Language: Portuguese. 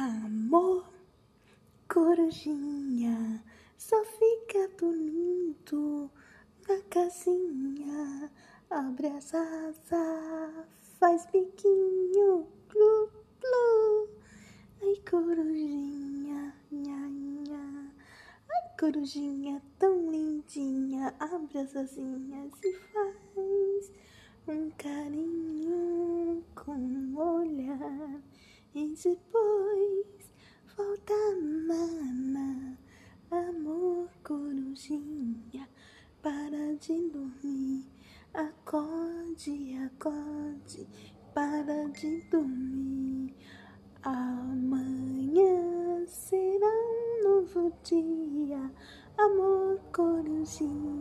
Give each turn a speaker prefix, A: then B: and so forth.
A: Amor, corujinha, só fica bonito na casinha. Abre as asas, faz biquinho, glu, glu. Ai, corujinha, nha, nha. Ai, corujinha tão lindinha, abre as asinhas e faz um carinho com o olhar. E depois volta mana, amor corujinha, para de dormir, acorde, acorde, para de dormir. Amanhã será um novo dia, amor corujinha.